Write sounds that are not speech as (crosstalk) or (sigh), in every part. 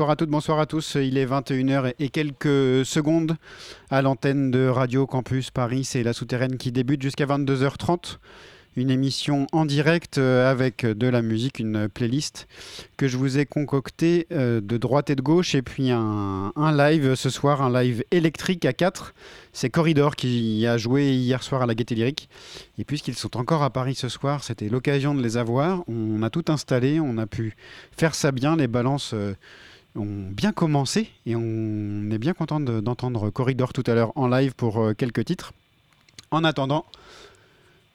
Bonsoir à toutes, bonsoir à tous. Il est 21h et quelques secondes à l'antenne de Radio Campus Paris. C'est la souterraine qui débute jusqu'à 22h30. Une émission en direct euh, avec de la musique, une playlist que je vous ai concoctée euh, de droite et de gauche. Et puis un, live ce soir, un live électrique à 4. C'est Corridor qui a joué hier soir à la Gaîté Lyrique. Et puisqu'ils sont encore à Paris ce soir, c'était l'occasion de les avoir. On a tout installé, on a pu faire ça bien. Les balances. Euh, ont bien commencé et on est bien content d'entendre Corridor tout à l'heure en live pour euh, quelques titres. En attendant,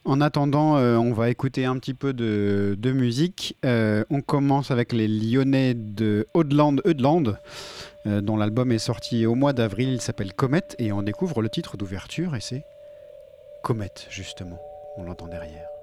en attendant euh, on va écouter un petit peu de, musique. Euh, on commence avec les Lyonnais de Audeland, Eudeland, dont l'album est sorti au mois d'avril. Il s'appelle Comet et on découvre le titre d'ouverture et c'est Comet justement. On l'entend derrière.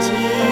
起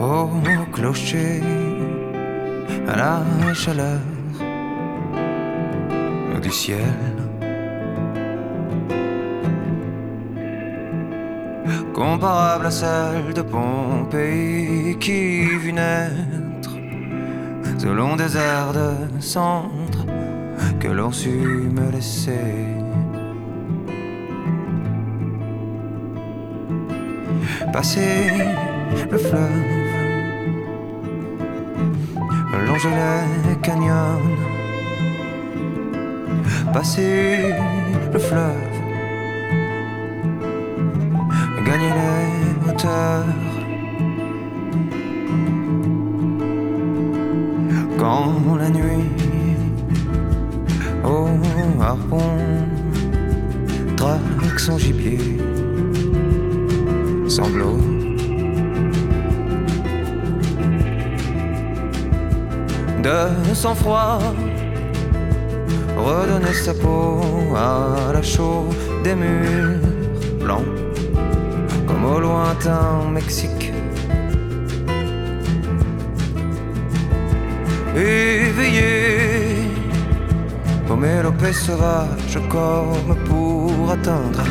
au clocher à la chaleur du ciel. Comparable à celle de Pompéi qui vit naître selon des airs de cendres que l'on sut me laisser. Passer le fleuve, longer les canyons, passer le fleuve, gagner les hauteurs. Quand la nuit au harpon traque son gibier sanglot. De sang-froid, redonner sa peau à la chaux des murs blancs, comme au lointain Mexique. Éveillé aux mélopées sauvages comme pour atteindre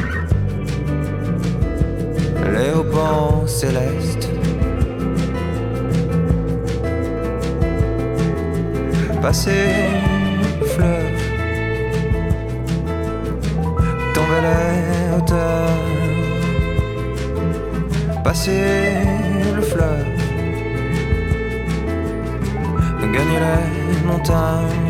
les haubans célestes. Passer le fleuve, tomber les hauteurs, passer le fleuve, gagner les montagnes.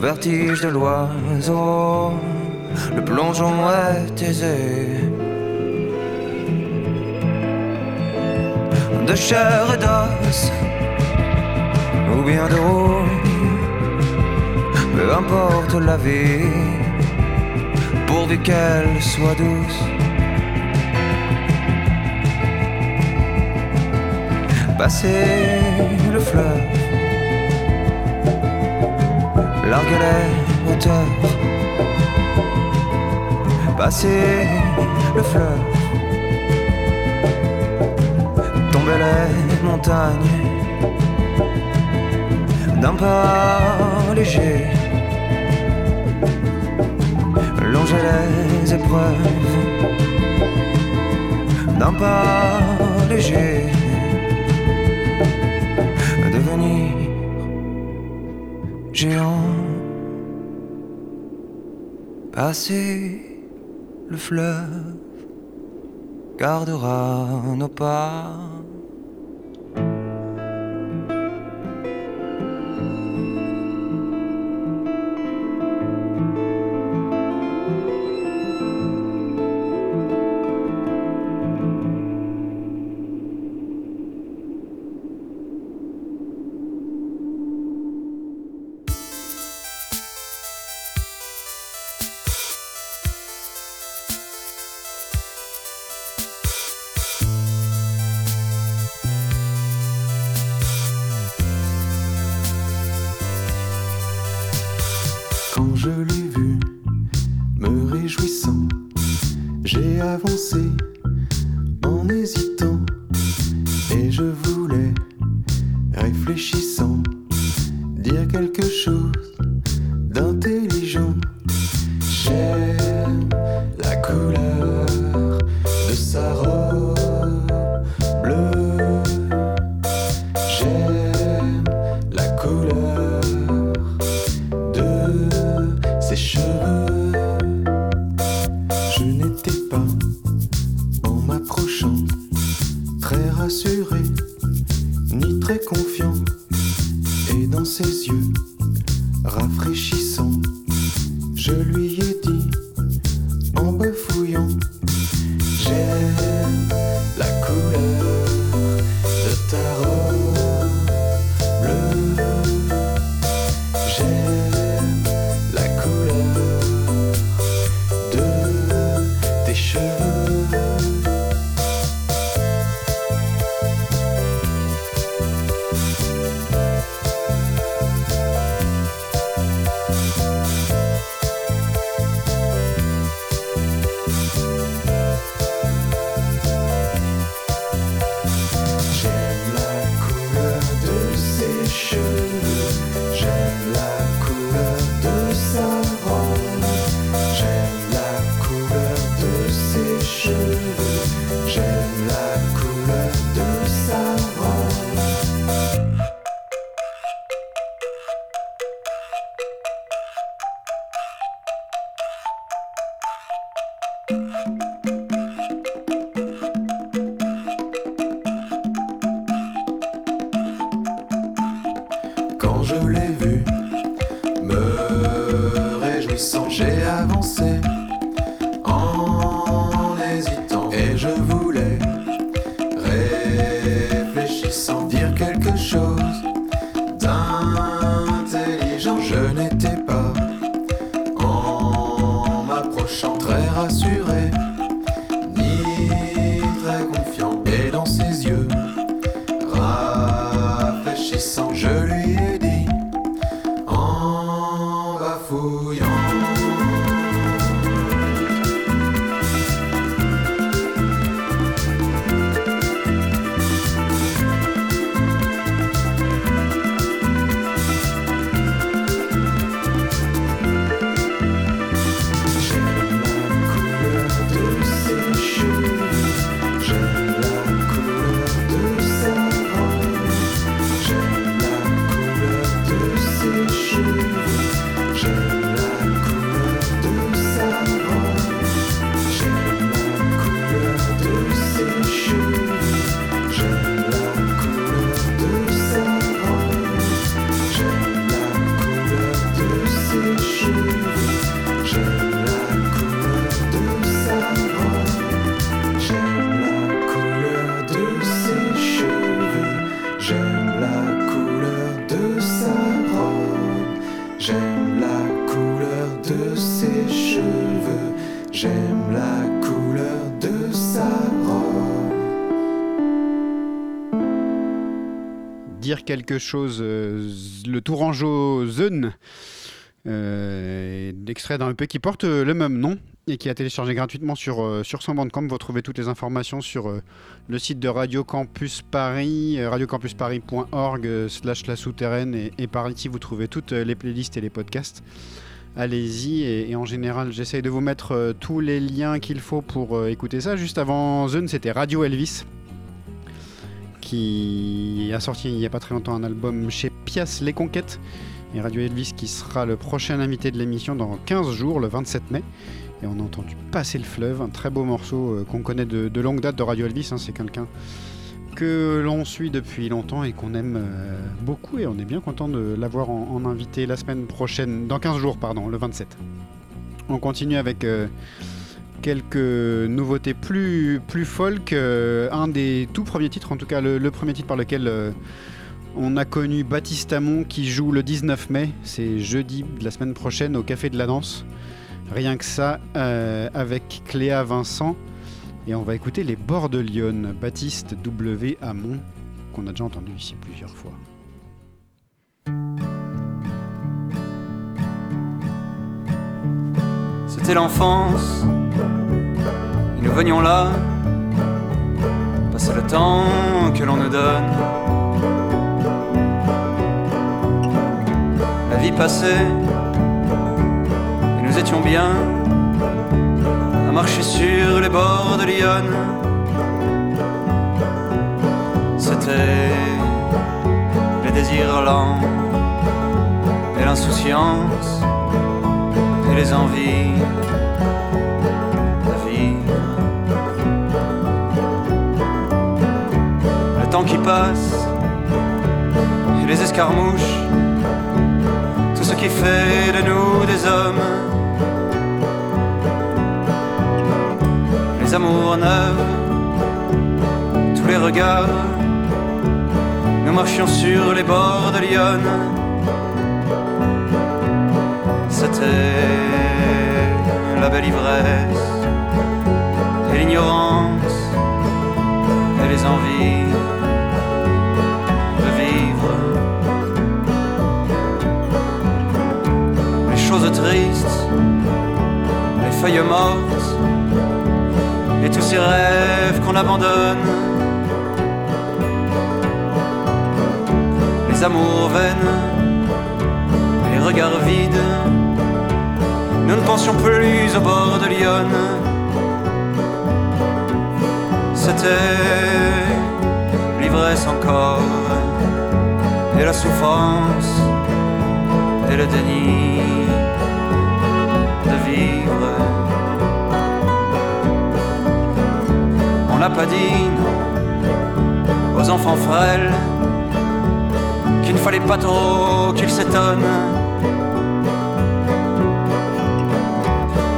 Vertige de l'oiseau, le plongeon est aisé. de chair et d'os, ou bien d'eau, peu importe la vie, pourvu qu'elle soit douce. Passer le fleuve, larguer les hauteurs, passer le fleuve. Tomber les montagnes. D'un pas léger, longer les épreuves. D'un pas léger, devenir géant, passer le fleuve gardera nos pas. Quelque chose, euh, le Tourangeau Zone, euh, extrait d'un EP qui porte euh, le même nom et qui a téléchargé gratuitement sur, sur son bandcamp. Vous trouvez toutes les informations sur le site de Radio Campus Paris, radiocampusparis.org slash la souterraine et, par ici vous trouvez toutes les playlists et les podcasts. Allez-y et, en général j'essaye de vous mettre tous les liens qu'il faut pour écouter ça. Juste avant Zone c'était Radio Elvis qui a sorti il n'y a pas très longtemps un album chez Pias Les Conquêtes. Et Radio Elvis qui sera le prochain invité de l'émission dans 15 jours, le 27 mai. Et on a entendu Passer le fleuve, un très beau morceau euh, qu'on connaît de, longue date de Radio Elvis. Hein. C'est quelqu'un que l'on suit depuis longtemps et qu'on aime euh, beaucoup. Et on est bien content de l'avoir en, invité la semaine prochaine, dans 15 jours, pardon, le 27. On continue avec. Euh, quelques nouveautés plus, plus folk. Euh, un des tout premiers titres, en tout cas le, premier titre par lequel euh, on a connu Baptiste Amon qui joue le 19 mai. C'est jeudi de la semaine prochaine au Café de la Danse. Rien que ça, euh, avec Cléa Vincent. Et on va écouter Les Bords de Lyon, Baptiste W. Amon, qu'on a déjà entendu ici plusieurs fois. C'était l'enfance nous venions là, passer le temps que l'on nous donne. La vie passait, et nous étions bien à marcher sur les bords de Lyon. C'était les désirs lents et l'insouciance et les envies qui passe, et les escarmouches, tout ce qui fait de nous des hommes. Les amours neuves, tous les regards, nous marchions sur les bords de l'Yonne. C'était la belle ivresse et l'ignorance et les envies. Tristes, les feuilles mortes et tous ces rêves qu'on abandonne. Les amours vaines, les regards vides. Nous ne pensions plus au bord de Lyon. C'était l'ivresse encore, et la souffrance, et le déni n'a pas dit non aux enfants frêles qu'il ne fallait pas trop qu'ils s'étonnent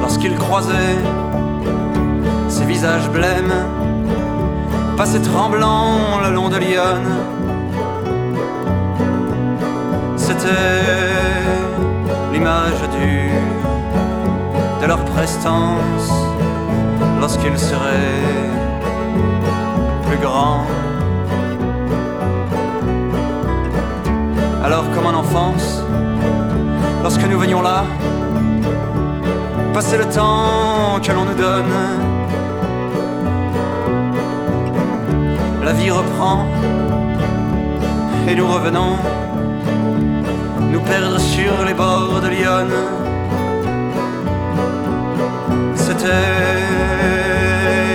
lorsqu'ils croisaient ces visages blêmes passer tremblant le long de Lyon. C'était l'image dure de leur prestance lorsqu'ils seraient Alors comme en enfance, lorsque nous venions là, passer le temps que l'on nous donne, la vie reprend et nous revenons nous perdre sur les bords de Lyon. C'était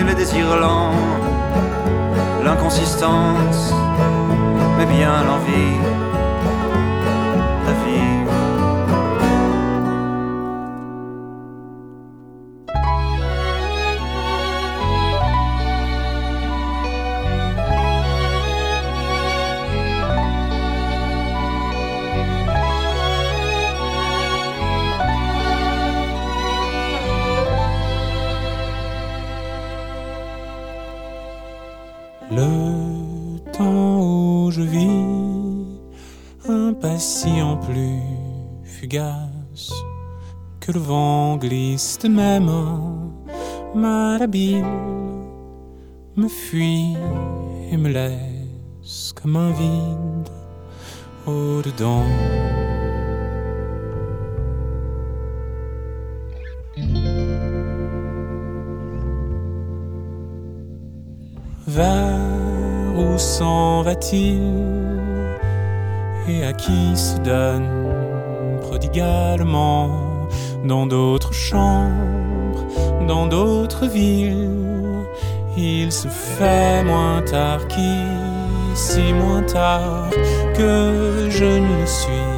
le désir lent, l'inconsistance, mais bien l'envie que le vent glisse de mains, malhabile, me fuit et me laisse comme un vide au-dedans. Vers où s'en va-t-il et à qui se donne prodigalement? Dans d'autres chambres, dans d'autres villes Il se fait moins tard qu'ici, moins tard que je ne le suis.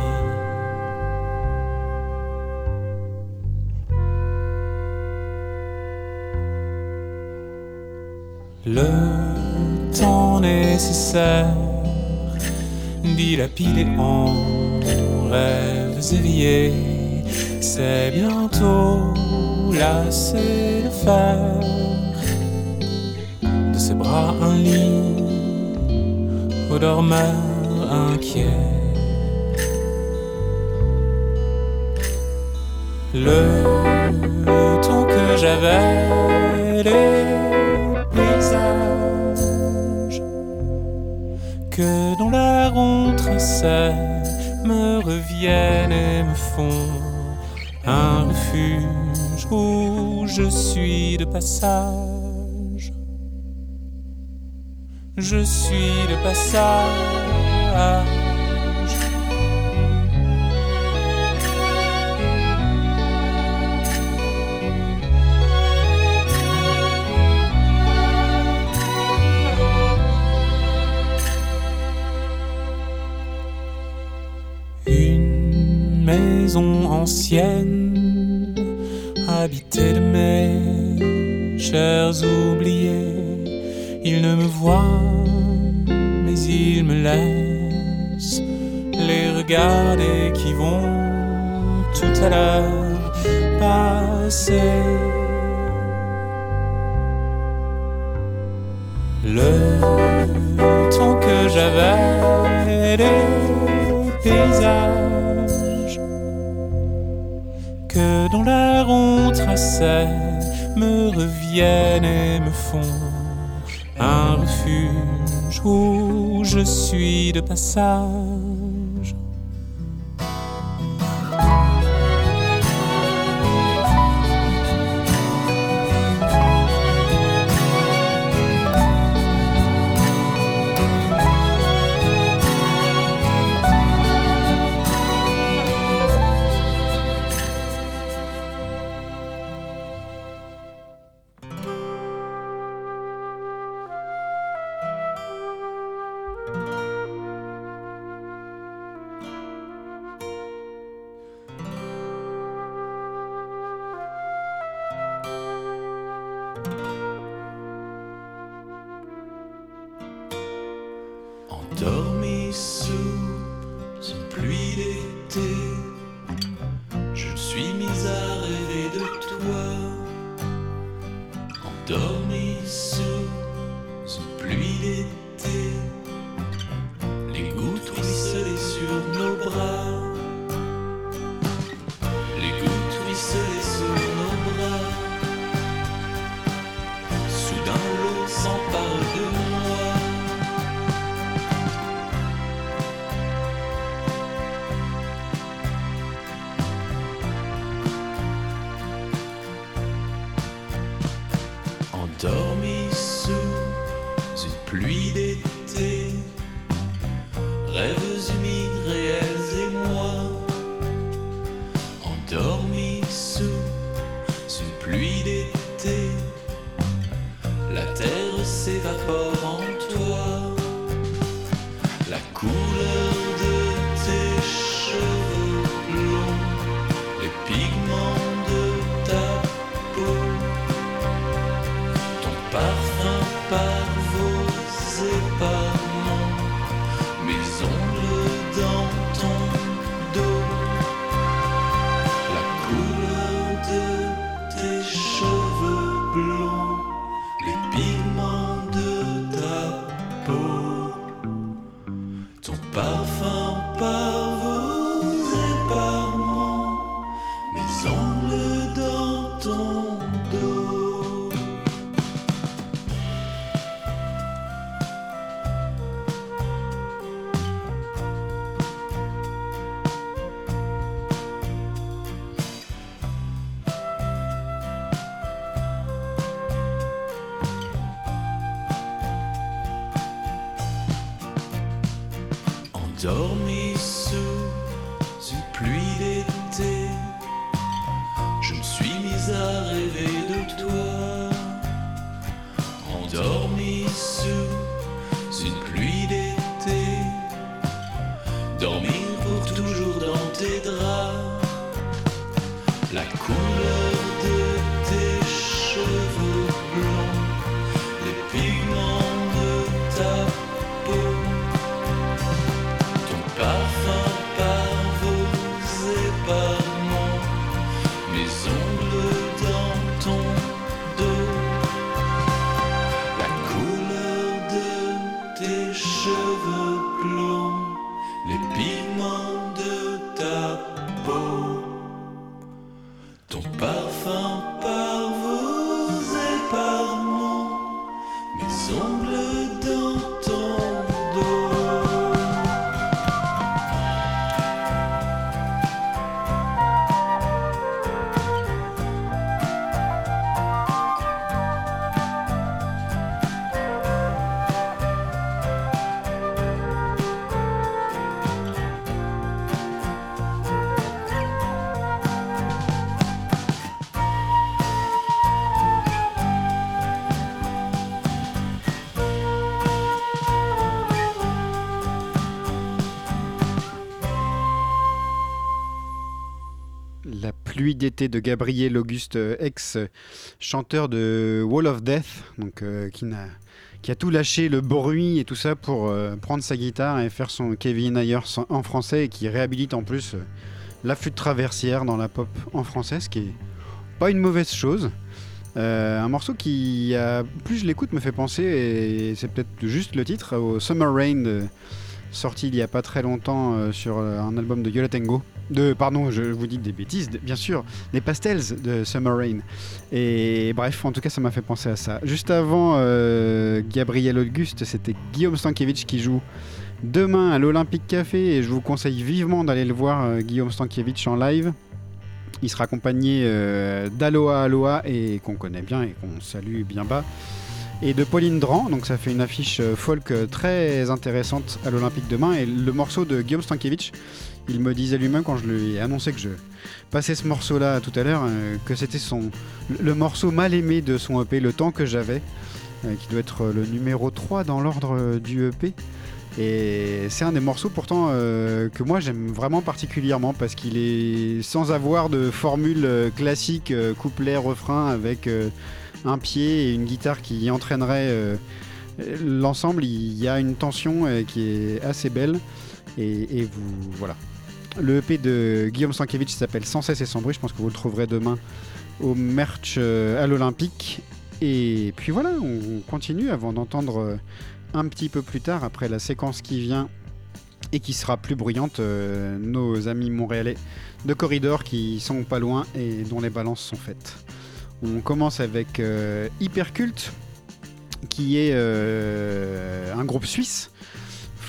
Le temps nécessaire dilapidé en rêves éveillés, c'est bientôt lassé de faire de ses bras un lit. Aux dormeurs inquiets. Le temps que j'avais les paysages. Que dans l'air on traçait me reviennent et me font un refuge où je suis de passage. Je suis de passage. ancienne, habitée de mes chers oubliés. Ils ne me voient, mais ils me laissent les regarder qui vont tout à l'heure passer. Le temps que j'avais chemins on traçait me reviennent et me font un refuge où je suis de passage. D'été de Gabriel Auguste Ex, chanteur de Wall of Death, donc euh, qui, a tout lâché, le bruit et tout ça pour euh, prendre sa guitare et faire son Kevin Ayers en- français et qui réhabilite en plus euh, la flûte traversière dans la pop en français, ce qui est pas une mauvaise chose. Euh, un morceau qui, plus je l'écoute, me fait penser, et c'est peut-être juste le titre, au Summer Rain, sorti il y a pas très longtemps euh, sur euh, un album de Yola Tango. De, pardon, je vous dis des bêtises, bien sûr, des Pastels de Summer Rain. Et bref, en tout cas, ça m'a fait penser à ça. Juste avant euh, Gabriel Auguste, c'était Guillaume Stankiewicz qui joue demain à l'Olympique Café et je vous conseille vivement d'aller le voir, euh, Guillaume Stankiewicz en live. Il sera accompagné euh, d'Aloha Aloha et qu'on connaît bien et qu'on salue bien bas. Et de Pauline Dran, donc ça fait une affiche euh, folk très intéressante à l'Olympique demain. Et le morceau de Guillaume Stankiewicz, il me disait lui-même quand je lui ai annoncé que je passais ce morceau-là tout à l'heure, euh, que c'était son le- morceau mal aimé de son EP, Le temps que j'avais, euh, qui doit être le numéro 3 dans l'ordre euh, du EP. Et c'est un des morceaux pourtant que moi j'aime vraiment particulièrement parce qu'il est sans avoir de formule classique euh, couplet refrain avec un pied et une guitare qui entraînerait euh, l'ensemble. Il y a une tension qui est assez belle et, et vous voilà. Le EP de Guillaume Stankiewicz s'appelle Sans cesse et sans bruit. Je pense que vous le trouverez demain au merch euh, à l'Olympique. Et puis voilà, on on continue avant d'entendre euh, un petit peu plus tard, après la séquence qui vient et qui sera plus bruyante, euh, nos amis montréalais de Corridor qui sont pas loin et dont les balances sont faites. On commence avec euh, Hypercult, qui est un groupe suisse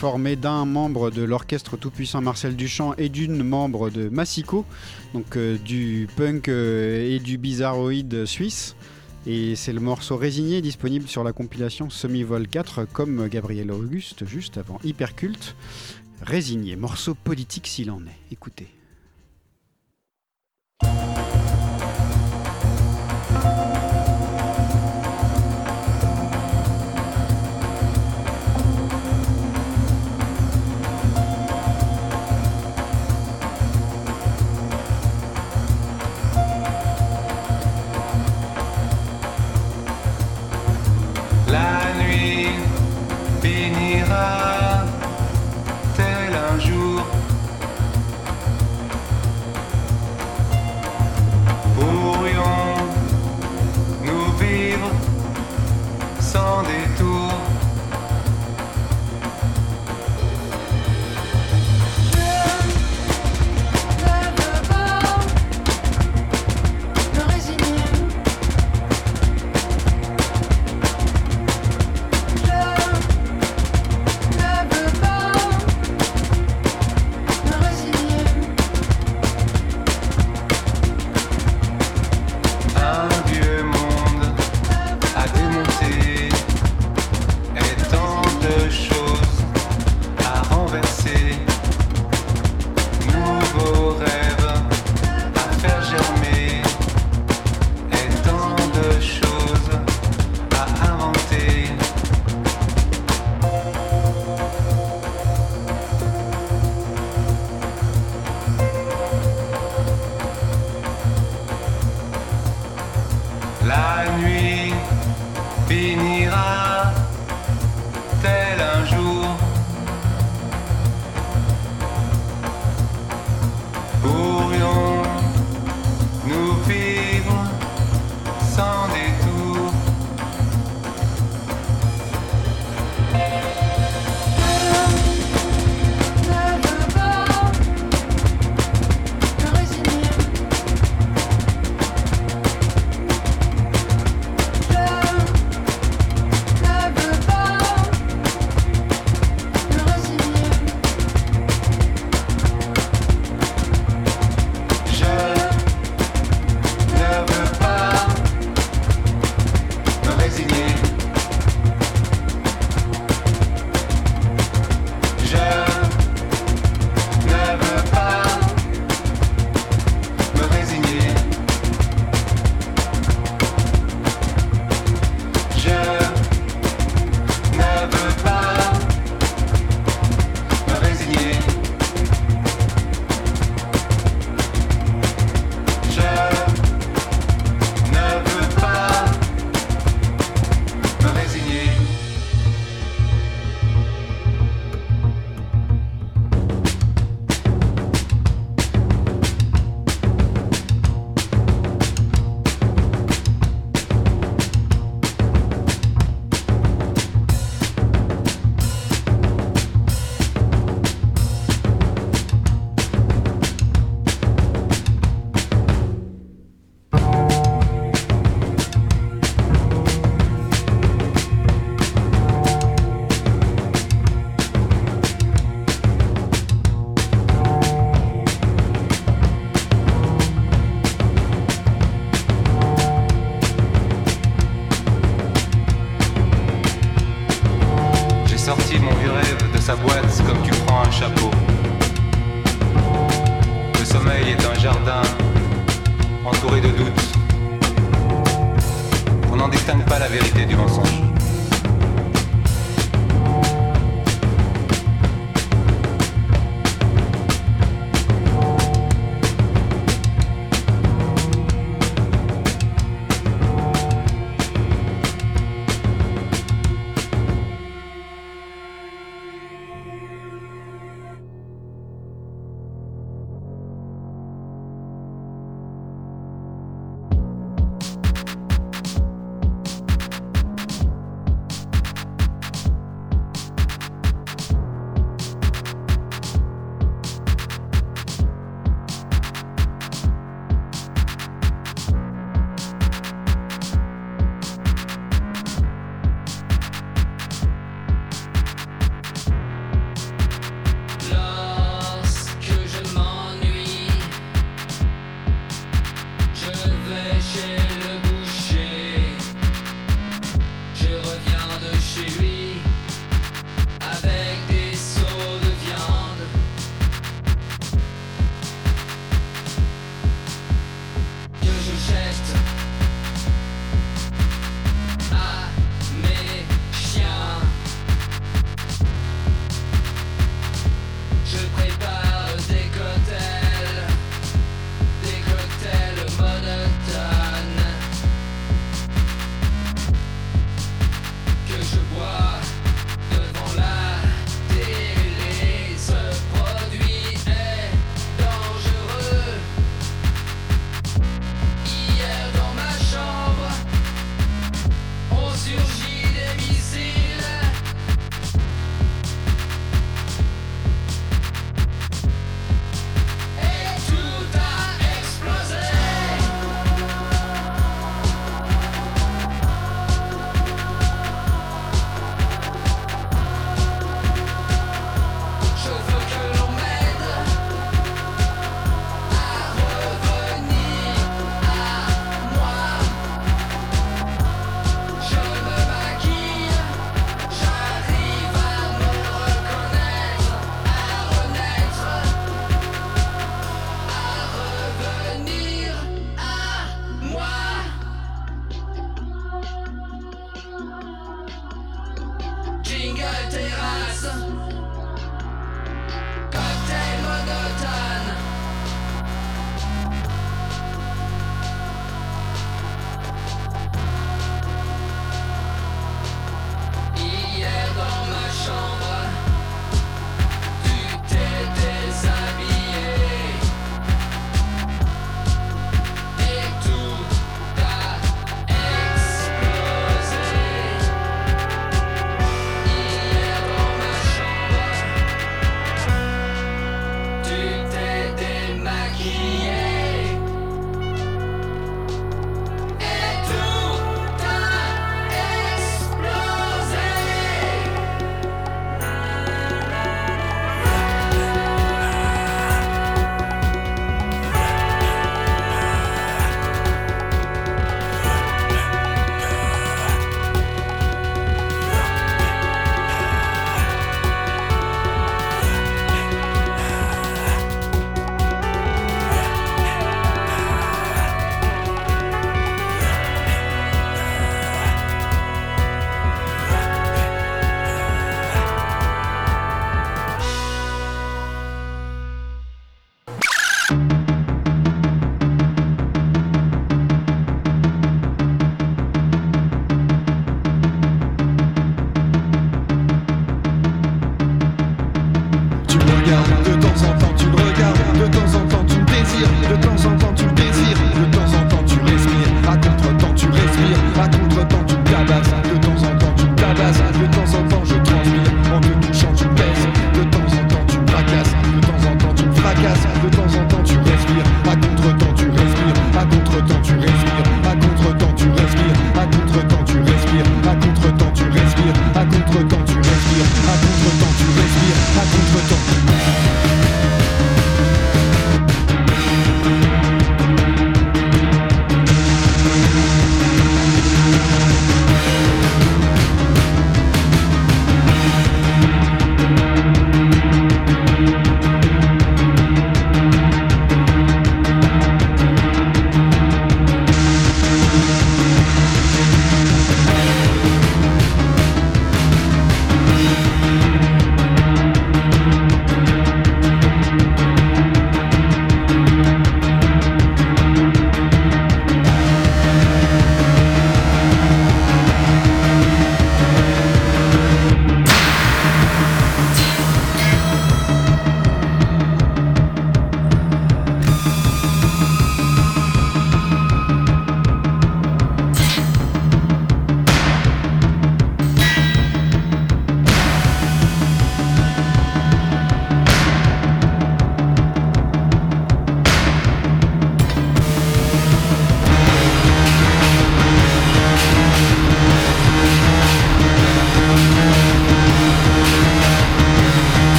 formé d'un membre de l'orchestre tout-puissant Marcel Duchamp et d'une membre de Massico, donc euh, du punk euh, et du bizarroïde suisse. Et c'est le morceau résigné disponible sur la compilation Semi-Vol 4 comme Gabriel Auguste juste avant Hyperculte. Résigné, morceau politique s'il en est. Écoutez.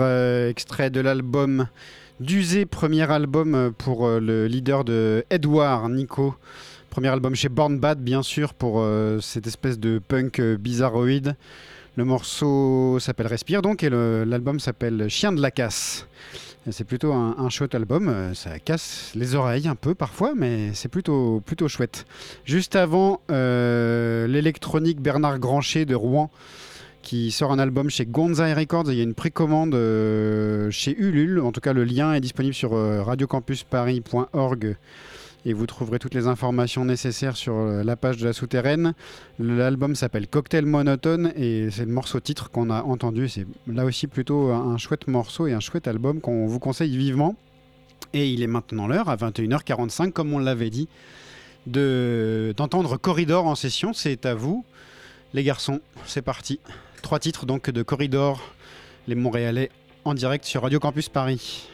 Euh, extrait de l'album d'Usé, premier album euh, pour euh, le leader de Edouard, Nico. Premier album chez Born Bad, bien sûr, pour cette espèce de punk bizarroïde. Le morceau s'appelle Respire, donc, et l'album s'appelle Chien de la casse. C'est plutôt un, un chouette album. Ça casse les oreilles un peu parfois, mais c'est plutôt, plutôt chouette. Juste avant, l'électronique Bernard Grancher de Rouen qui sort un album chez Gonzai Records. Il y a une précommande euh, chez Ulule. En tout cas, le lien est disponible sur euh, radiocampusparis.org et vous trouverez toutes les informations nécessaires sur euh, la page de la souterraine. L'album s'appelle Cocktail Monotone et c'est le morceau titre qu'on a entendu. C'est là aussi plutôt un, chouette morceau et un chouette album qu'on vous conseille vivement. Et il est maintenant l'heure, à 21h45, comme on l'avait dit, de- d'entendre Corridor en session. C'est à vous, les garçons. C'est parti. Trois titres donc de Corridor, les Montréalais, en direct sur Radio Campus Paris.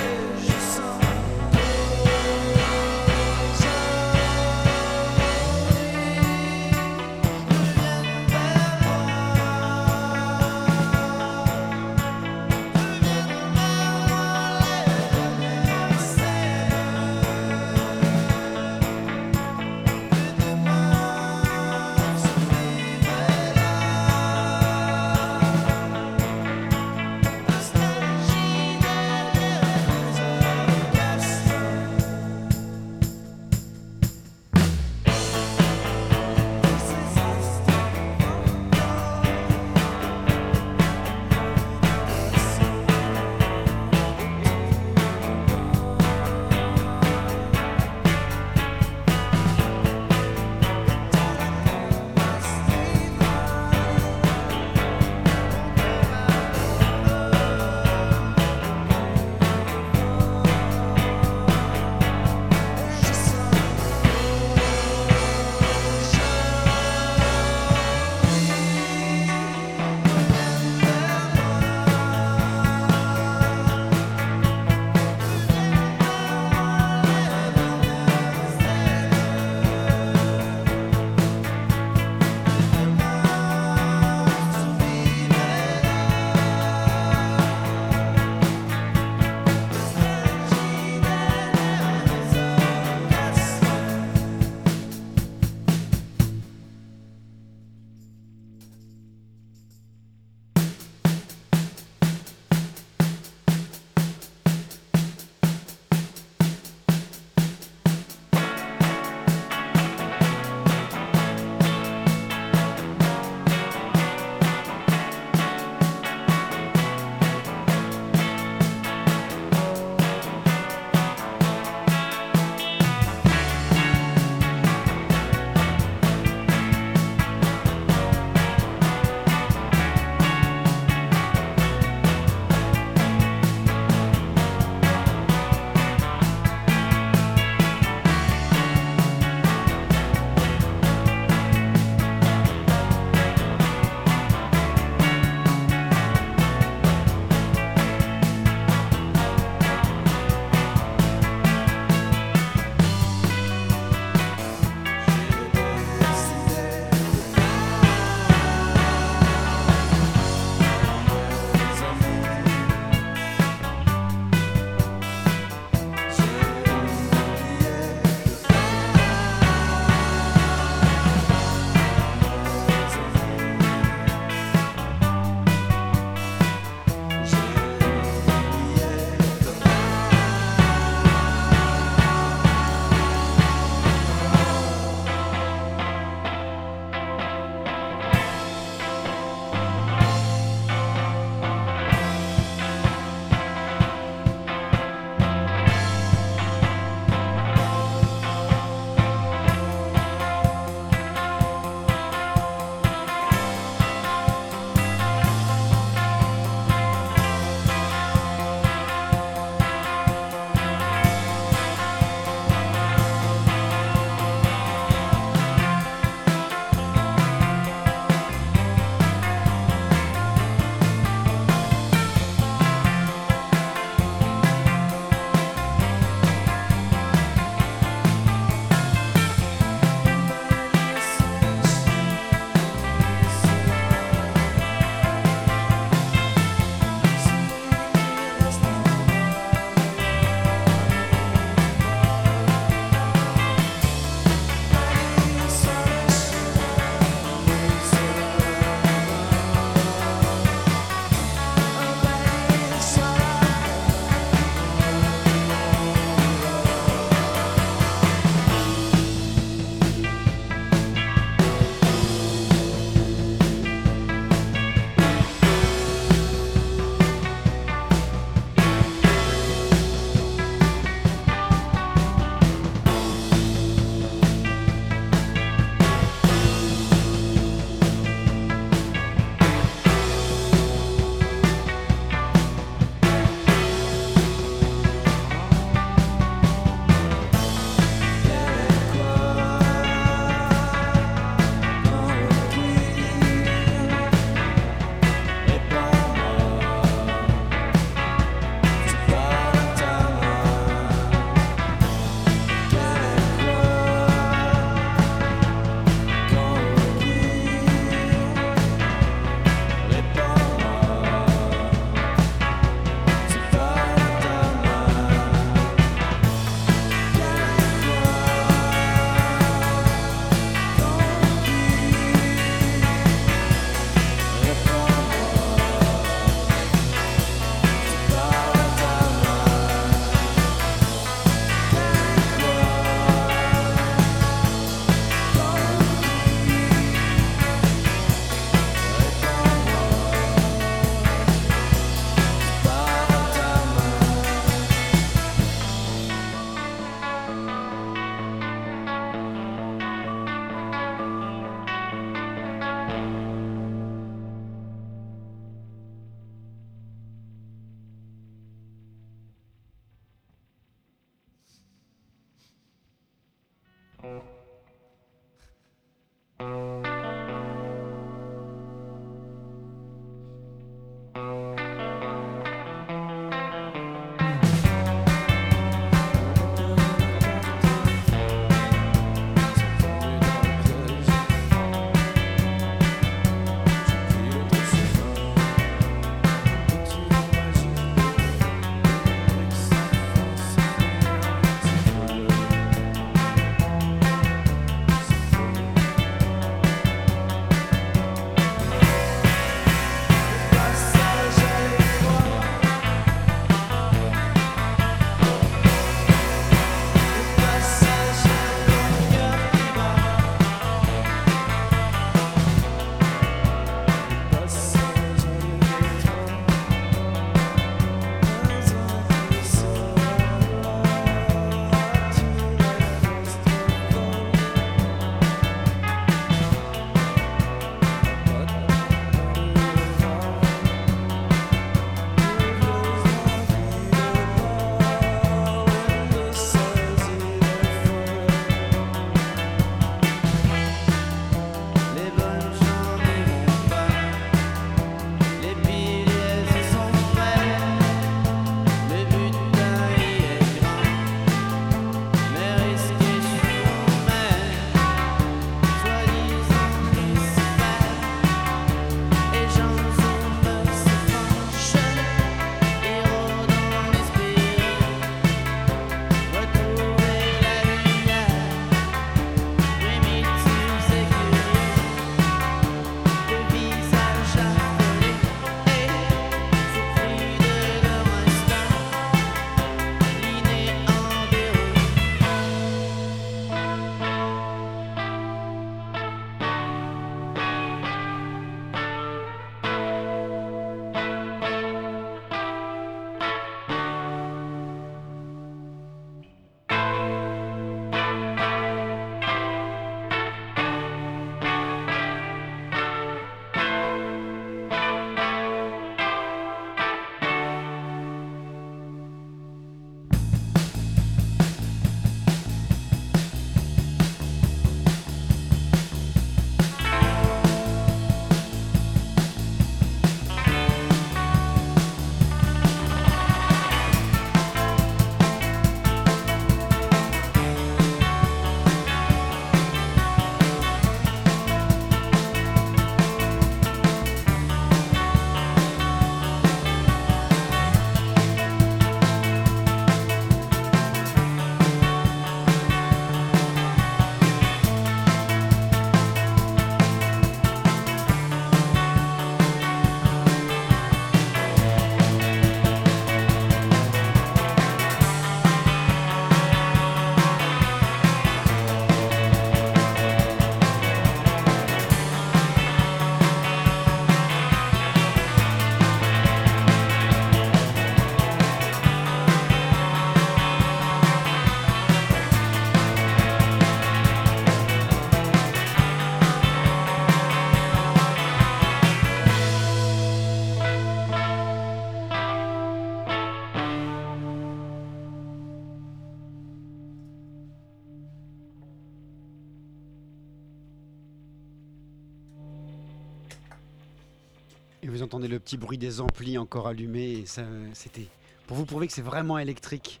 Le petit bruit des amplis encore allumés. Et ça, c'était pour vous prouver que c'est vraiment électrique.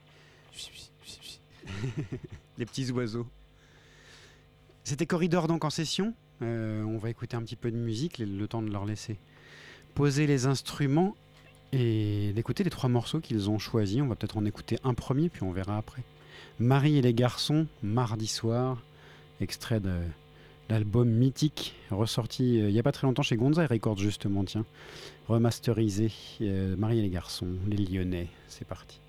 (laughs) Les petits oiseaux. C'était Corridor donc en session. Euh, on va écouter un petit peu de musique, le, le temps de leur laisser poser les instruments et d'écouter les trois morceaux qu'ils ont choisis. On va peut-être en écouter un premier, puis on verra après. Marie et les garçons, mardi soir, extrait de l'album mythique, ressorti euh, il n'y a pas très longtemps chez Gonza Records justement, tiens, remasterisé. euh, Marie les garçons, les Lyonnais, c'est parti.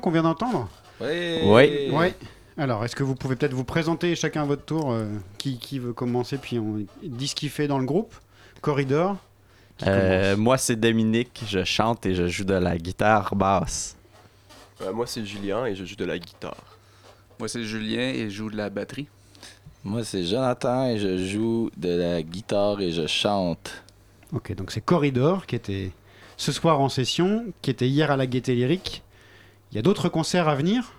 Qu'on vient d'entendre Oui. Ouais. Alors, est-ce que vous pouvez peut-être vous présenter chacun à votre tour euh, qui, qui veut commencer Puis on dit ce qu'il fait dans le groupe. Corridor. Euh, moi, c'est Dominique. Je chante et je joue de la guitare basse. Euh, moi, c'est Julien et je joue de la guitare. Moi, c'est Julien et je joue de la batterie. Moi, c'est Jonathan et je joue de la guitare et je chante. Ok, donc c'est Corridor qui était ce soir en session, qui était hier à la Gaieté Lyrique. Il y a d'autres concerts à venir?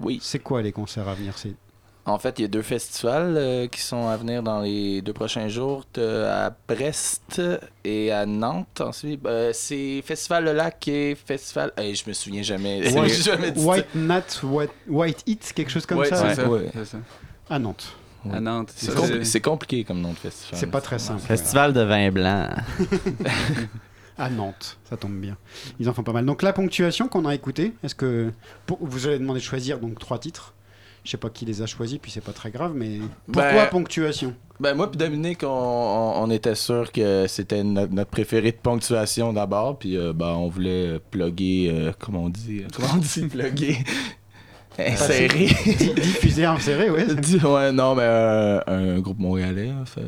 Oui. C'est quoi les concerts à venir? C'est En fait, il y a deux festivals euh, qui sont à venir dans les deux prochains jours, T'as à Brest et à Nantes. Ensuite, Euh, c'est Festival Le Lac et Festival. Hey, je me souviens jamais. White, (laughs) jamais. White Nat, White, White Hit, quelque chose comme Ouais, ça c'est ça. Ouais. c'est ça. À Nantes. Ouais. À Nantes. Compli- c'est compliqué comme nom de festival. C'est pas très simple. Festival de vin blanc. (laughs) À Nantes, ça tombe bien. Ils en font pas mal. Donc la ponctuation qu'on a écoutée, est-ce que pour- vous allez demander de choisir donc trois titres Je sais pas qui les a choisis, puis c'est pas très grave, mais pourquoi Ben, ponctuation? Ben moi puis Dominique, on, on- on était sûr que c'était notre, notre préféré de ponctuation d'abord, puis euh, ben, on voulait euh, plugger, euh, comment on dit, euh, (laughs) comment on dit plugger, insérer. Di- Diffusé, inséré, Dis- ouais, non, mais euh, un groupe montréalais. fait-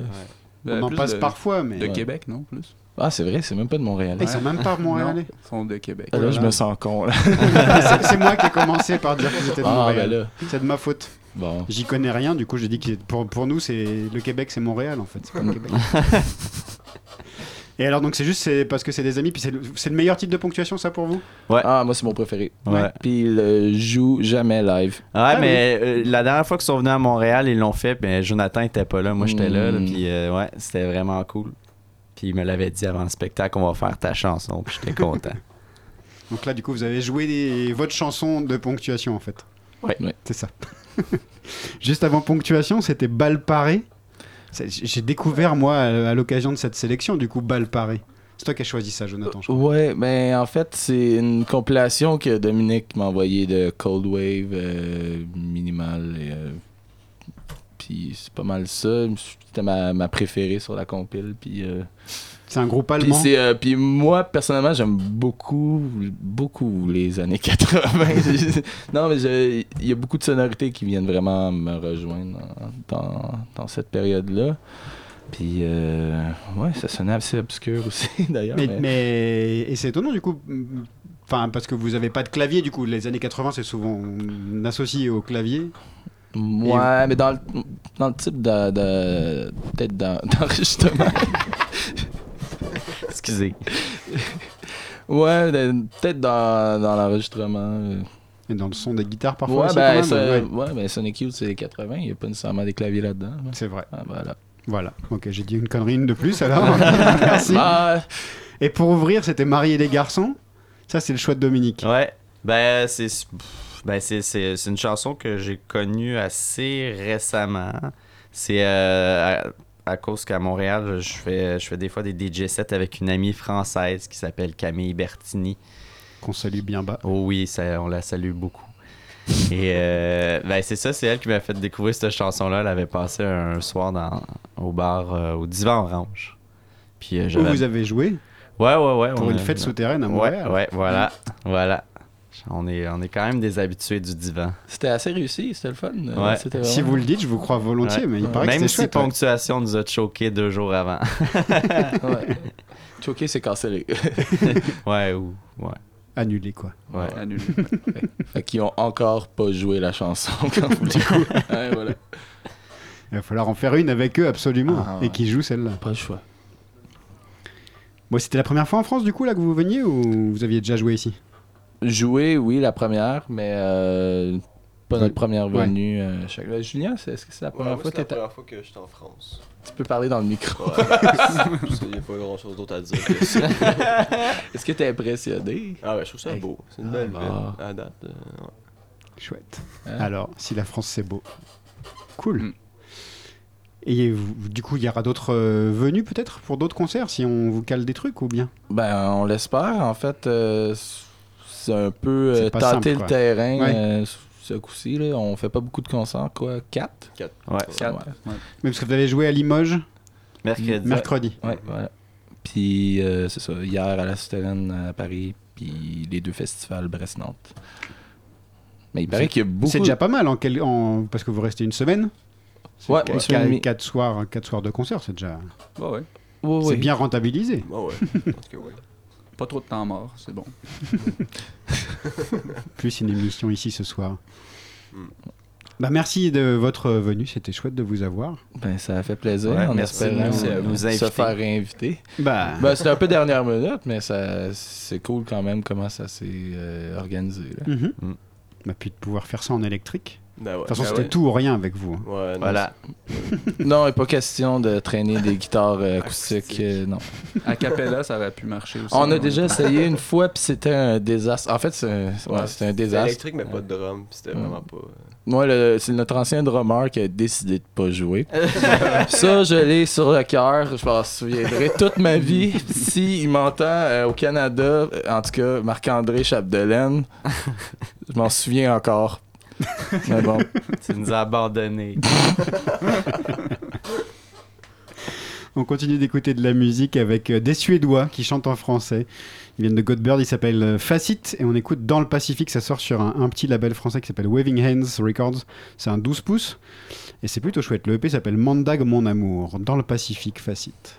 On en plus passe de- parfois, mais De Ouais. Québec, non? Plus? Ah, c'est vrai, c'est même pas de Montréal. ils sont même pas montréalais. Ils sont de Québec. Ah, là, je me sens con. (laughs) C'est moi qui ai commencé par dire qu'ils étaient de Ah, Montréal. ben là. C'est de ma faute. Bon. J'y connais rien, du coup j'ai dit que pour, pour nous c'est le Québec c'est Montréal en fait. c'est pas le Québec. (laughs) Et alors donc c'est juste parce que c'est des amis puis c'est le, c'est le meilleur type de ponctuation ça pour vous? Ah, moi, c'est mon préféré. Ouais. Puis il euh, joue jamais live. Ouais, Ah mais euh, la dernière fois qu'ils sont venus à Montréal, ils l'ont fait, mais Jonathan était pas là. Moi, j'étais là, là, puis euh, ouais, c'était vraiment cool. Puis il me l'avait dit avant le spectacle, on va faire ta chanson, puis j'étais content. (laughs) Donc là du coup vous avez joué les- votre chanson de ponctuation en fait. Ouais. ouais. C'est ça. (laughs) Juste avant ponctuation c'était Bal Paré. C'est- J'ai découvert moi à, à l'occasion de cette sélection du coup Bal Paré. C'est toi qui as choisi ça Jonathan. je crois. Ouais, ben en fait, c'est une compilation que Dominique m'a envoyée de Cold Wave euh, minimal. et, euh, puis c'est pas mal ça. C'était ma, ma préférée sur la compile. Puis, euh, C'est un groupe allemand? euh, puis moi, personnellement, j'aime beaucoup, beaucoup les années (laughs) 80. non, mais il y a beaucoup de sonorités qui viennent vraiment me rejoindre dans, cette période-là. Puis, euh, ouais, ça sonnait assez obscur aussi, (laughs) d'ailleurs. Mais, mais- mais- et c'est étonnant du coup, enfin parce que vous avez pas de clavier du coup. Les années 80 c'est souvent associé au clavier. Ouais, mais dans le, dans le type de. de- peut-être d'en- (laughs) d'enregistrement. Excusez. ouais, de- peut-être dans, dans l'enregistrement. Et dans le son des guitares parfois. Ouais, aussi, ben, quand même, ça- ouais. ouais, ben Sonic Youth, c'est les 80, il n'y a pas nécessairement des claviers là-dedans. là. C'est vrai. Ah, voilà. Voilà. Ok, j'ai dit une connerie une de plus alors. (laughs) Merci. Ah, Et pour ouvrir, c'était Marier les garçons. Ça c'est le choix de Dominique. Ouais, ben c'est pff, ben, c'est- une chanson que j'ai connue assez récemment. C'est euh, à, à cause qu'à Montréal, je fais, je fais des fois des DJ sets avec une amie française qui s'appelle Camille Bertini. Qu'on salue bien bas. Oh oui, ça, on la salue beaucoup. Et euh, ben c'est ça, c'est elle qui m'a fait découvrir cette chanson-là. Elle avait passé un soir dans, au bar, euh, au Divan Orange. Puis euh, Où vous avez joué? Ouais, ouais, ouais. pour une fête souterraine à Ouais, Montréal. ouais, voilà, voilà. On est, on est quand même des habitués du divan. c'était assez réussi, c'était le fun. Ouais. c'était Si vous le dites, je vous crois volontiers, Ouais. mais il paraît Même que si chouette. ouais. Ponctuation nous a choqué deux jours avant. (laughs) ouais. (laughs) Choqué, c'est cancellé. (laughs) ouais, ou. Ouais. Annulé quoi. ouais. Annulé. fait qu'ils ont encore pas joué la chanson quand vous ouais, voilà. Il va falloir en faire une avec eux absolument Ah, et ouais. qui joue celle-là. Pas le choix. Bon, c'était la première fois en France du coup là que vous veniez ou vous aviez déjà joué ici? Jouer, oui, la première, mais euh, pas notre première Ouais. venue. euh, chaque... Euh, Julien, c'est- est-ce que c'est la première Ouais, fois c'est que la t'étais- première fois que j'étais en France. Tu peux parler dans le micro. Ouais. (laughs) Parce qu'il n'y a pas grand chose d'autre à dire. (laughs) Est-ce que t'es impressionné? Ah ouais, je trouve ça beau. C'est une belle Ah. ville à date. euh, ouais. Chouette. Hein? Alors, si la France c'est beau. Cool. Mm. Et du coup, il y aura d'autres euh, venues peut-être pour d'autres concerts si on vous cale des trucs ou bien? Ben, on l'espère. En fait, euh, un peu euh, C'est simple, le terrain Ouais. euh, ce coup-ci. Là. On fait pas beaucoup de concerts, quoi. Quatre? Quatre. Ouais. Ouais. Mais parce que vous allez jouer à Limoges? Mercredi. mercredi. Ouais, voilà. Puis euh, c'est ça, hier à la Souterraine à Paris, puis les deux festivals Brest-Nantes. Mais il paraît qu'il y a beaucoup. C'est déjà pas mal en quel- en- parce que vous restez une semaine. C'est Ouais, qu- une semaine et qu- demie. quatre soirs, quatre soirs de concert, c'est déjà. Ouais, ouais. Ouais, c'est bien rentabilisé. Ah ouais, (laughs) que oui. Pas trop de temps mort, c'est bon. (laughs) Plus une émission ici ce soir. Mm. Bah merci de votre venue, c'était chouette de vous avoir. Ben, ça a fait plaisir. Ouais, en merci de nous- euh, nous se inviter. faire réinviter. Bah, Ben, c'était un peu dernière minute, mais ça, c'est cool quand même comment ça s'est euh, organisé. là. Mm. Bah, puis de pouvoir faire ça en électrique. Ben ouais. De toute façon, bah c'était ouais. tout ou rien avec vous. hein. Ouais, non, Voilà. Non, il n'est pas question de traîner des guitares euh, acoustiques. Acoustique. euh, non. A cappella, ça aurait pu marcher aussi. On a déjà essayé une fois, puis c'était un désastre. En fait, c'est un, ouais, Ouais, c'était un C'était désastre. électrique, mais pas de drum. C'était Ouais. vraiment pas. euh, Moi, c'est notre ancien drummer qui a décidé de pas jouer. (laughs) ça, je l'ai sur le cœur. Je m'en souviendrai toute ma vie. Si il m'entend euh, au Canada, en tout cas, Marc-André Chapdelaine, je m'en souviens encore. Mais bon. (laughs) Tu nous as abandonnés. (laughs) On continue d'écouter de la musique avec euh, des Suédois qui chantent en français. Ils viennent de Godbird, ils s'appellent euh, Facit et on écoute Dans le Pacifique. Ça sort sur un, un petit label français qui s'appelle Waving Hands Records. C'est un 12 pouces et c'est plutôt chouette. Le EP s'appelle Mandag Mon Amour. Dans le Pacifique, Facit.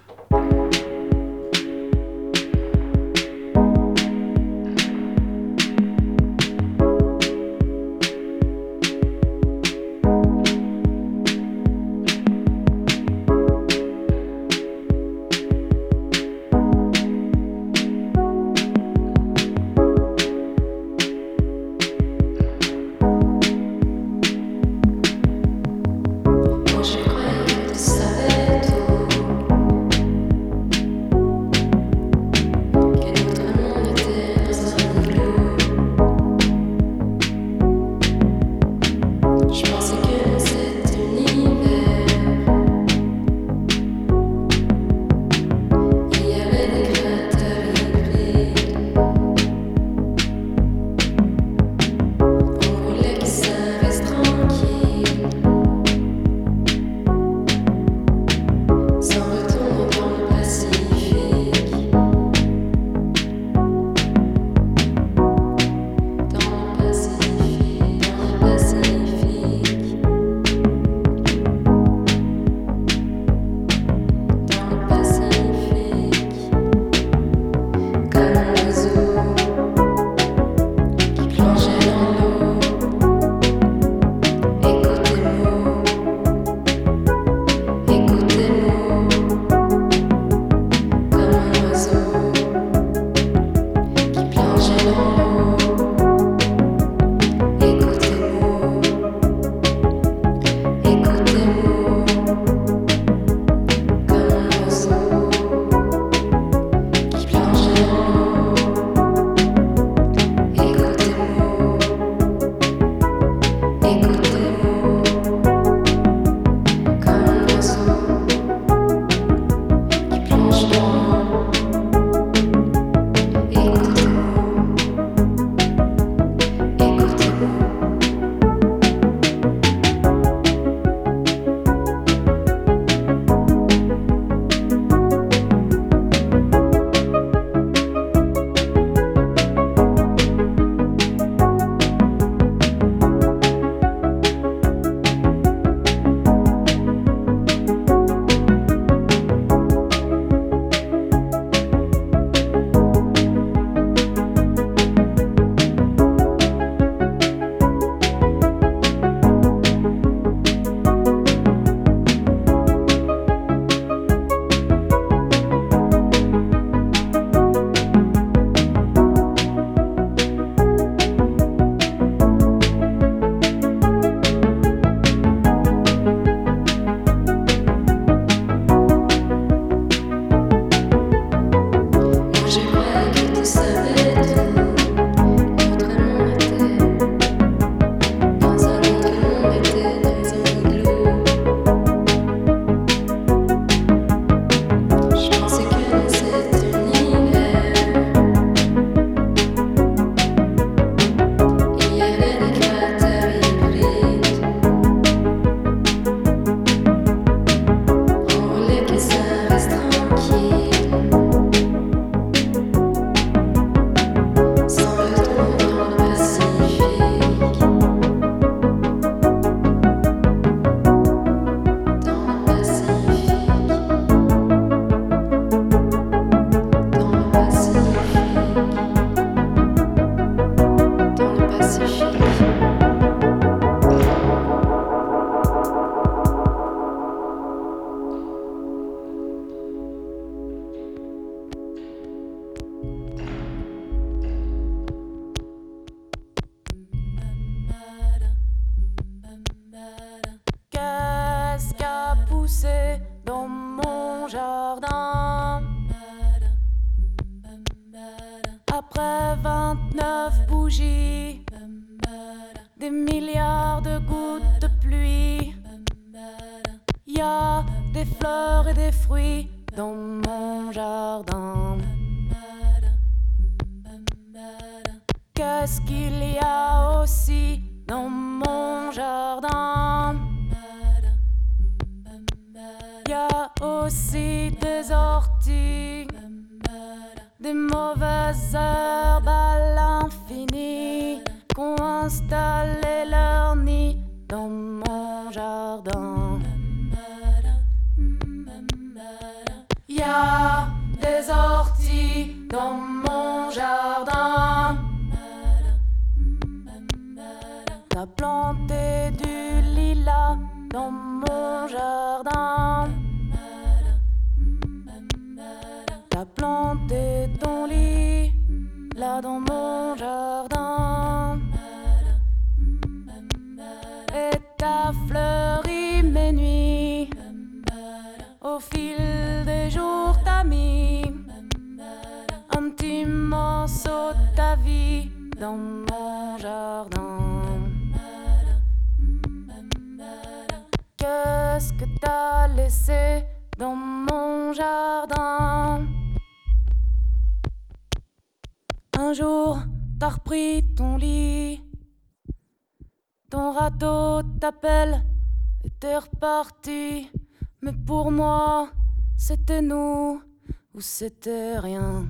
Ou c'était rien?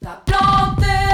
T'as planté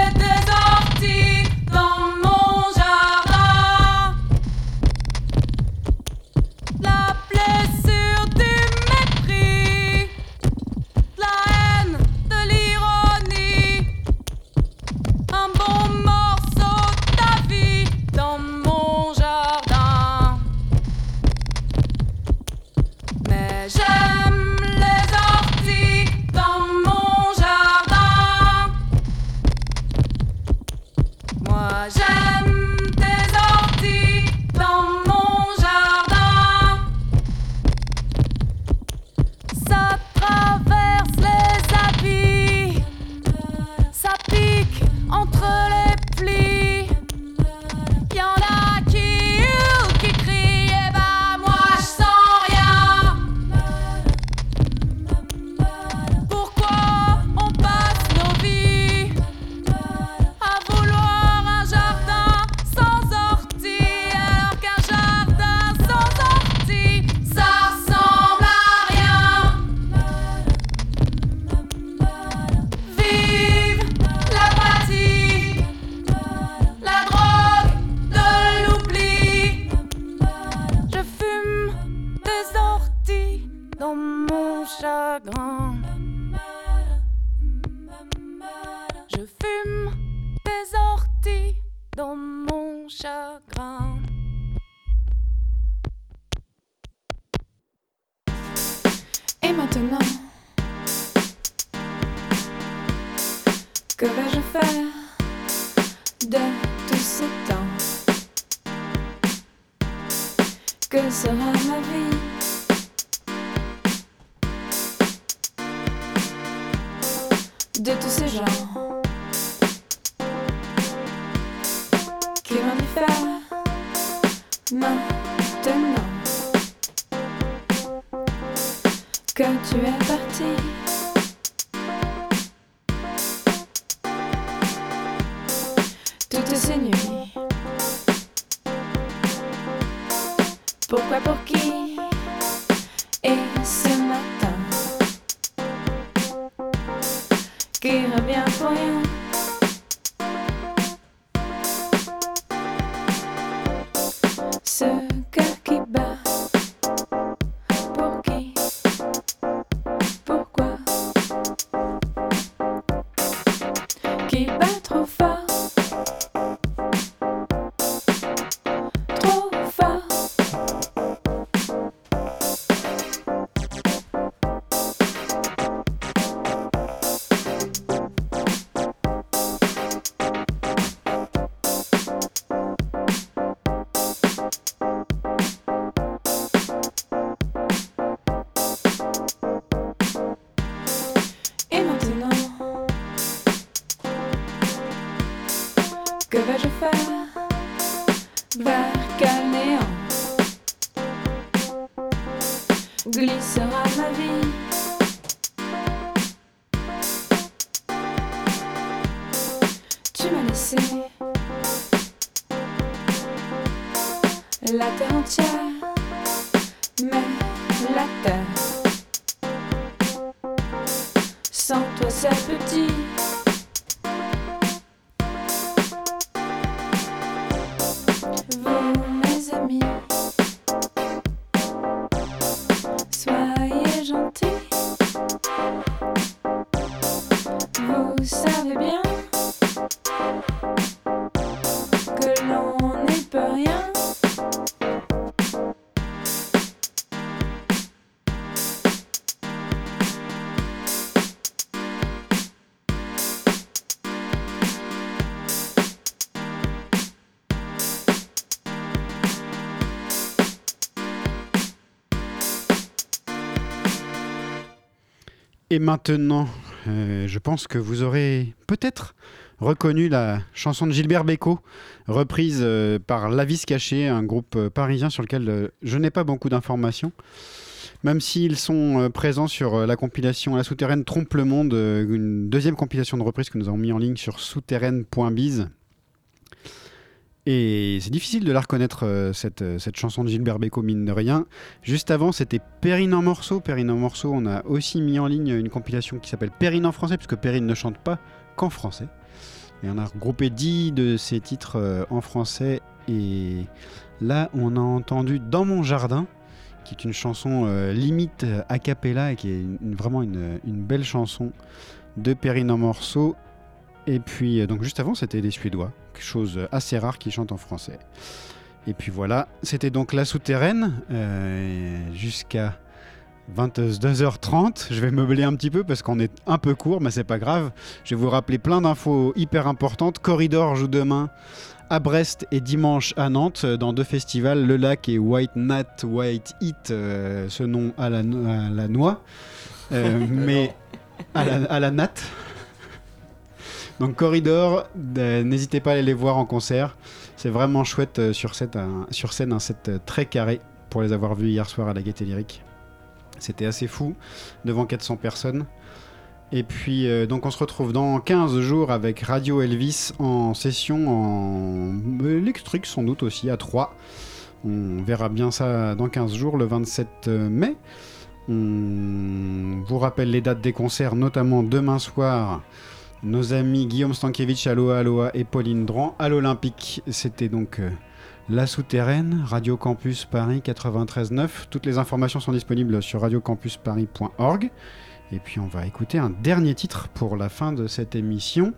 Et maintenant, euh, je pense que vous aurez peut-être reconnu la chanson de Gilbert Bécaud, reprise euh, par Lavis Caché, un groupe euh, parisien sur lequel je n'ai pas beaucoup d'informations. Même s'ils sont présents sur la compilation La Souterraine Trompe le Monde, une deuxième compilation de reprises que nous avons mis en ligne sur souterraine.biz. Et c'est difficile de la reconnaître, euh, cette, euh, cette chanson de Gilbert Bécaud, mine de rien. Juste avant, c'était Perrine en morceaux. Perrine en morceaux, on a aussi mis en ligne une compilation qui s'appelle Perrine en français, puisque Perrine ne chante pas qu'en français. Et on a regroupé 10 de ses titres euh, en français. Et là, on a entendu Dans mon jardin, qui est une chanson limite a cappella et qui est vraiment une, une belle chanson de Perrine en morceaux. Et puis, euh, donc juste avant, c'était les Suédois, quelque chose assez rare qui chantent en français. Et puis voilà, c'était donc La Souterraine, euh, jusqu'à 22h30. Je vais meubler un petit peu parce qu'on est un peu court, mais c'est pas grave. Je vais vous rappeler plein d'infos hyper importantes. Corridor joue demain à Brest et dimanche à Nantes dans deux festivals, Le Lac et White Nat White Heat, euh, ce nom à la, no- à la noix, Euh, (laughs) mais à la, à la natte. Donc Corridor, euh, n'hésitez pas à aller les voir en concert. C'est vraiment chouette euh, un- sur scène, un set euh, très carré pour les avoir vus hier soir à la Gaieté Lyrique. C'était assez fou, devant 400 personnes. Et puis, euh, donc, on se retrouve dans 15 jours avec Radio Elvis en session en électrique, sans doute aussi, à 3. On verra bien ça dans 15 jours, le 27 mai. On vous rappelle les dates des concerts, notamment demain soir. Nos amis Guillaume Stankiewicz, Aloha Aloha et Pauline Dran à l'Olympique. C'était donc euh, La Souterraine, Radio Campus Paris 93.9. Toutes les informations sont disponibles sur radiocampusparis.org. Et puis on va écouter un dernier titre pour la fin de cette émission.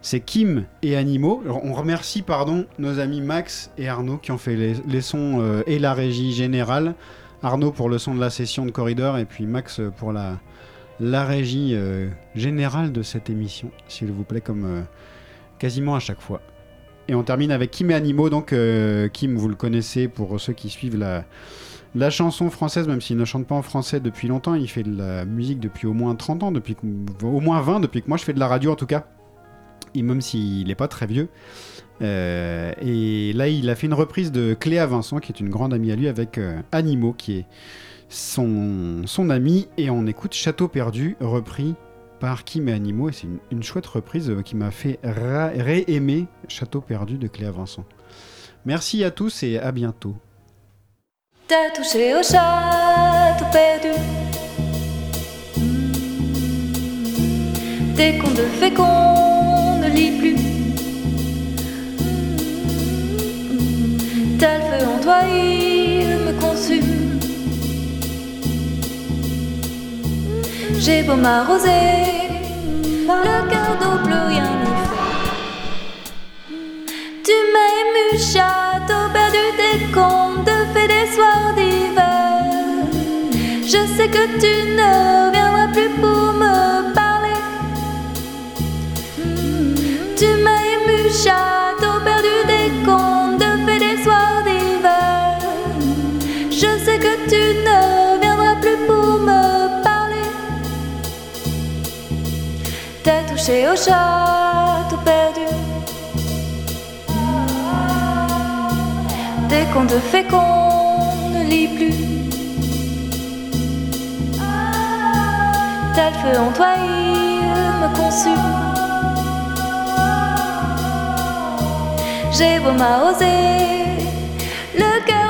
C'est Kim et Animaux. On remercie pardon nos amis Max et Arnaud qui ont fait les, sons euh, et la régie générale. Arnaud pour le son de la session de Corridor et puis Max pour la, la régie euh, générale de cette émission, s'il vous plaît, comme euh, quasiment à chaque fois. Et on termine avec Kim et Animaux. Donc euh, Kim, vous le connaissez pour ceux qui suivent la, chanson française, même s'il ne chante pas en français depuis longtemps, il fait de la musique depuis au moins 30 ans, depuis au moins 20 depuis que moi je fais de la radio en tout cas. Et même s'il n'est pas très vieux. Et là, il a fait une reprise de Cléa Vincent, qui est une grande amie à lui, avec Animaux, qui est son, ami. Et on écoute Château perdu, repris par Kim et Animaux. Et c'est une, chouette reprise euh, qui m'a fait ré-aimer Château perdu de Cléa Vincent. Merci à tous et à bientôt. Perdu. En toi, J'ai beau m'arroser, le cœur d'eau plus rien fait. Tu m'as ému, château perdu des contes de fées des soirs d'hiver. Je sais que tu ne reviendras plus pour me parler. Tu m'as ému, château T'as touché au château perdu. des contes féconds ne lis plus. Tel feu en toi, il me consume. J'ai beau m'arroser, le cœur